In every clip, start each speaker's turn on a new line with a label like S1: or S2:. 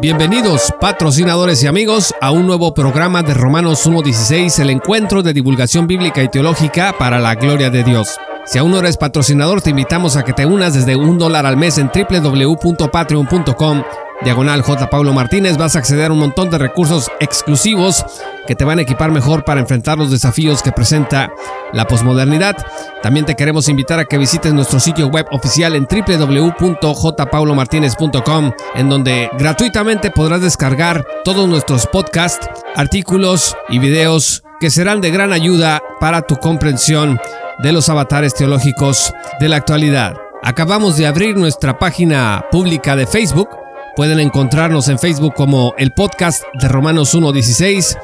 S1: Bienvenidos, patrocinadores y amigos, a un nuevo programa de Romanos 1.16, el encuentro de divulgación bíblica y teológica para la gloria de Dios. Si aún no eres patrocinador, te invitamos a que te unas desde un dólar al mes en www.patreon.com diagonal J. Pablo Martínez, vas a acceder a un montón de recursos exclusivos que te van a equipar mejor para enfrentar los desafíos que presenta la posmodernidad. También te queremos invitar a que visites nuestro sitio web oficial en www.jpaulomartinez.com, en donde gratuitamente podrás descargar todos nuestros podcasts, artículos y videos que serán de gran ayuda para tu comprensión de los avatares teológicos de la actualidad. Acabamos de abrir nuestra página pública de Facebook Pueden encontrarnos en Facebook como el podcast de Romanos 1.16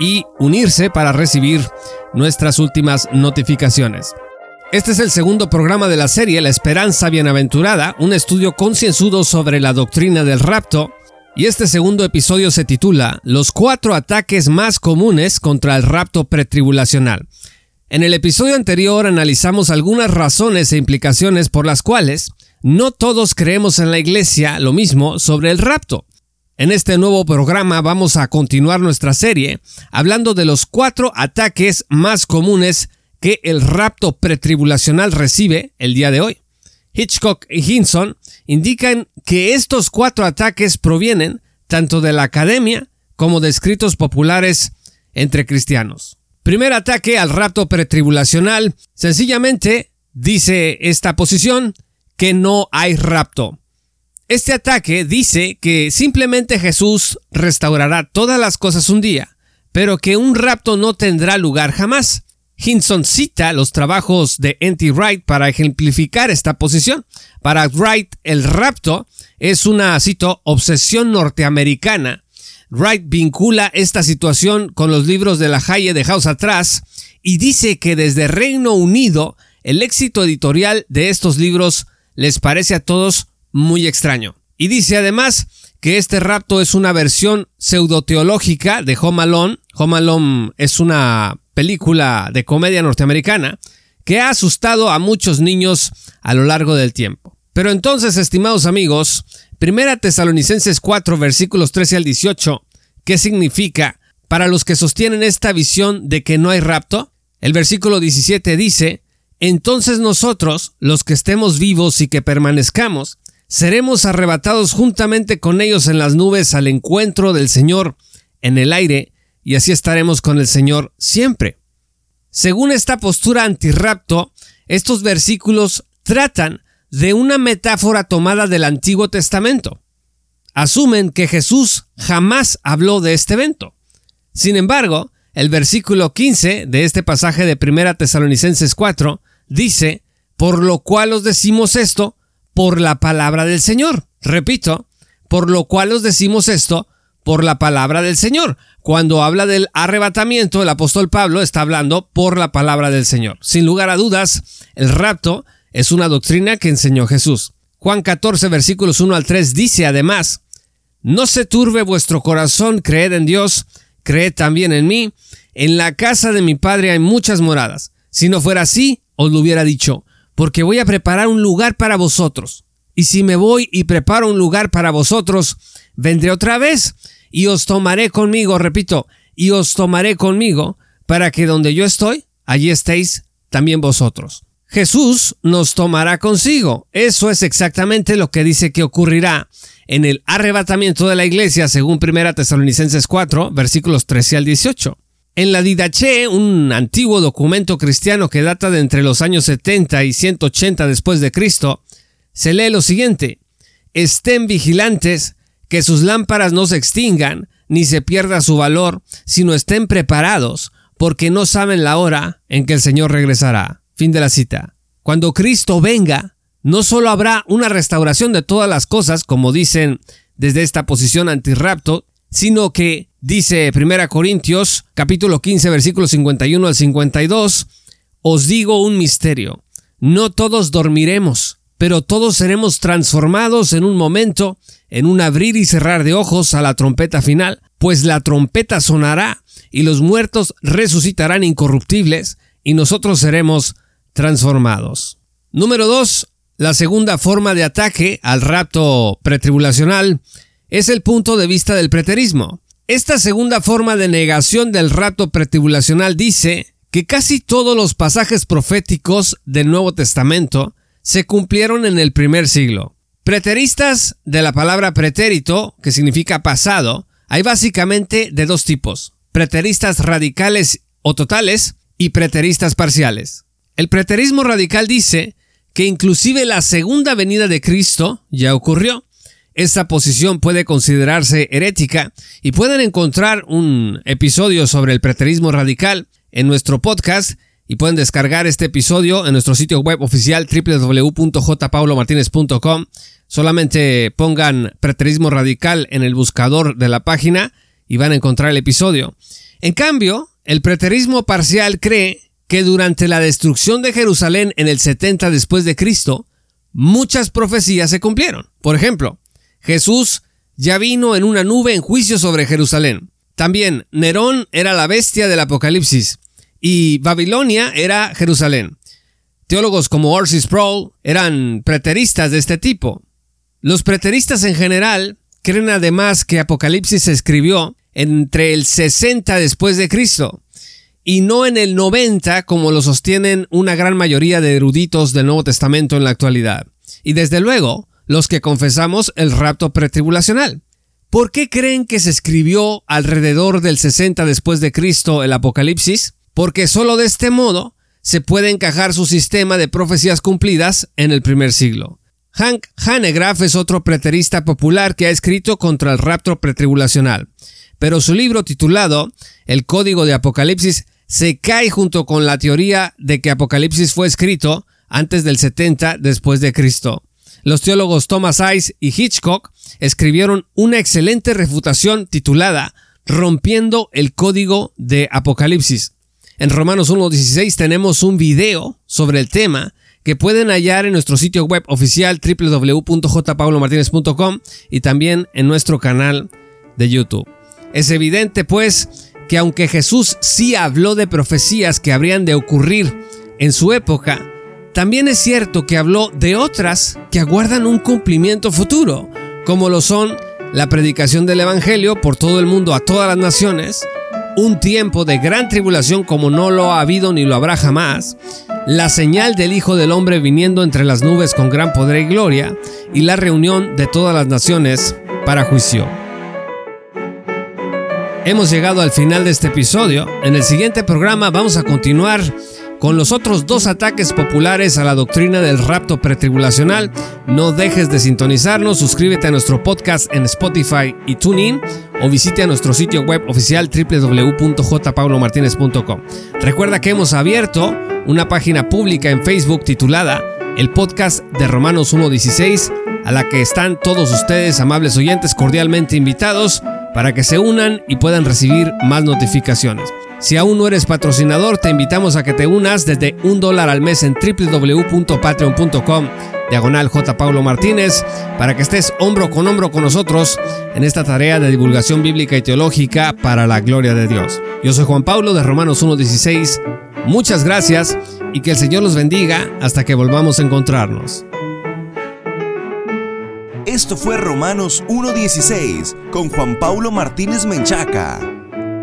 S1: y unirse para recibir nuestras últimas notificaciones. Este es el segundo programa de la serie La Esperanza Bienaventurada, un estudio concienzudo sobre la doctrina del rapto, y este segundo episodio se titula Los cuatro ataques más comunes contra el rapto pretribulacional. En el episodio anterior analizamos algunas razones e implicaciones por las cuales no todos creemos en la iglesia lo mismo sobre el rapto. En este nuevo programa vamos a continuar nuestra serie hablando de los cuatro ataques más comunes que el rapto pretribulacional recibe el día de hoy. Hitchcock y Hinson indican que estos cuatro ataques provienen tanto de la academia como de escritos populares entre cristianos. Primer ataque al rapto pretribulacional, sencillamente, dice esta posición, que no hay rapto. Este ataque dice que simplemente Jesús restaurará todas las cosas un día, pero que un rapto no tendrá lugar jamás. Hinson cita los trabajos de N.T. Wright para ejemplificar esta posición. Para Wright, el rapto es una, obsesión norteamericana. Wright vincula esta situación con los libros de la Haye de House atrás y dice que desde Reino Unido el éxito editorial de estos libros les parece a todos muy extraño. Y dice además que este rapto es una versión pseudoteológica de Home Alone. Es una película de comedia norteamericana que ha asustado a muchos niños a lo largo del tiempo. Pero entonces, estimados amigos, Primera Tesalonicenses 4 versículos 13 al 18, ¿qué significa para los que sostienen esta visión de que no hay rapto? El versículo 17 dice, entonces nosotros, los que estemos vivos y que permanezcamos, seremos arrebatados juntamente con ellos en las nubes al encuentro del Señor en el aire, y así estaremos con el Señor siempre. Según esta postura antirrapto, estos versículos tratan de una metáfora tomada del Antiguo Testamento. Asumen que Jesús jamás habló de este evento. Sin embargo, el versículo 15 de este pasaje de 1 Tesalonicenses 4 dice, por lo cual os decimos esto por la palabra del Señor. Repito, por lo cual os decimos esto por la palabra del Señor. Cuando habla del arrebatamiento, el apóstol Pablo está hablando por la palabra del Señor. Sin lugar a dudas, el rapto es una doctrina que enseñó Jesús. Juan 14 versículos 1 al 3 dice además, No se turbe vuestro corazón, creed en Dios, creed también en mí. En la casa de mi Padre hay muchas moradas. Si no fuera así, os lo hubiera dicho, porque voy a preparar un lugar para vosotros. Y si me voy y preparo un lugar para vosotros, vendré otra vez y os tomaré conmigo, repito, y os tomaré conmigo, para que donde yo estoy, allí estéis también vosotros. Jesús nos tomará consigo. Eso es exactamente lo que dice que ocurrirá en el arrebatamiento de la iglesia, según 1 Tesalonicenses 4, versículos 13 al 18. En la Didache, un antiguo documento cristiano que data de entre los años 70 y 180 después de Cristo, se lee lo siguiente: Estén vigilantes, que sus lámparas no se extingan, ni se pierda su valor, sino estén preparados, porque no saben la hora en que el Señor regresará. Fin de la cita. Cuando Cristo venga, no solo habrá una restauración de todas las cosas, como dicen desde esta posición antirrapto, sino que Dice 1 Corintios capítulo 15 versículos 51 al 52, os digo un misterio. No todos dormiremos, pero todos seremos transformados en un momento, en un abrir y cerrar de ojos a la trompeta final, pues la trompeta sonará y los muertos resucitarán incorruptibles y nosotros seremos transformados. Número 2. La segunda forma de ataque al rapto pretribulacional es el punto de vista del preterismo. Esta segunda forma de negación del rapto pretribulacional dice que casi todos los pasajes proféticos del Nuevo Testamento se cumplieron en el primer siglo. Preteristas de la palabra pretérito, que significa pasado, hay básicamente de dos tipos, preteristas radicales o totales y preteristas parciales. El preterismo radical dice que inclusive la segunda venida de Cristo ya ocurrió. Esta posición puede considerarse herética y pueden encontrar un episodio sobre el preterismo radical en nuestro podcast y pueden descargar este episodio en nuestro sitio web oficial www.jpaulomartinez.com. Solamente pongan preterismo radical en el buscador de la página y van a encontrar el episodio. En cambio, el preterismo parcial cree que durante la destrucción de Jerusalén en el 70 después de Cristo, muchas profecías se cumplieron. Por ejemplo, Jesús ya vino en una nube en juicio sobre Jerusalén. También Nerón era la bestia del Apocalipsis y Babilonia era Jerusalén. Teólogos como Orsi Sproul eran preteristas de este tipo. Los preteristas en general creen además que Apocalipsis se escribió entre el 60 después de Cristo y no en el 90 como lo sostienen una gran mayoría de eruditos del Nuevo Testamento en la actualidad. Y desde luego, los que confesamos el rapto pretribulacional. ¿Por qué creen que se escribió alrededor del 60 después de Cristo el Apocalipsis? Porque solo de este modo se puede encajar su sistema de profecías cumplidas en el primer siglo. Hank Hanegraaff es otro preterista popular que ha escrito contra el rapto pretribulacional, pero su libro titulado El Código de Apocalipsis se cae junto con la teoría de que Apocalipsis fue escrito antes del 70 después de Cristo. Los teólogos Thomas Ice y Hitchcock escribieron una excelente refutación titulada Rompiendo el código de Apocalipsis. En Romanos 1.16 tenemos un video sobre el tema que pueden hallar en nuestro sitio web oficial www.jpaulomartinez.com y también en nuestro canal de YouTube. Es evidente pues que aunque Jesús sí habló de profecías que habrían de ocurrir en su época, también es cierto que habló de otras que aguardan un cumplimiento futuro, como lo son la predicación del Evangelio por todo el mundo a todas las naciones, un tiempo de gran tribulación como no lo ha habido ni lo habrá jamás, la señal del Hijo del Hombre viniendo entre las nubes con gran poder y gloria, y la reunión de todas las naciones para juicio. Hemos llegado al final de este episodio. En el siguiente programa vamos a continuar con los otros dos ataques populares a la doctrina del rapto pretribulacional. No dejes de sintonizarnos, suscríbete a nuestro podcast en Spotify y TuneIn o visite a nuestro sitio web oficial www.jpaulomartinez.com. Recuerda que hemos abierto una página pública en Facebook titulada El Podcast de Romanos 1.16, a la que están todos ustedes, amables oyentes, cordialmente invitados para que se unan y puedan recibir más notificaciones. Si aún no eres patrocinador, te invitamos a que te unas desde un dólar al mes en www.patreon.com diagonal J. Paulo Martínez para que estés hombro con hombro con nosotros en esta tarea de divulgación bíblica y teológica para la gloria de Dios. Yo soy Juan Pablo de Romanos 1.16. Muchas gracias y que el Señor los bendiga hasta que volvamos a encontrarnos.
S2: Esto fue Romanos 1.16 con Juan Paulo Martínez Menchaca.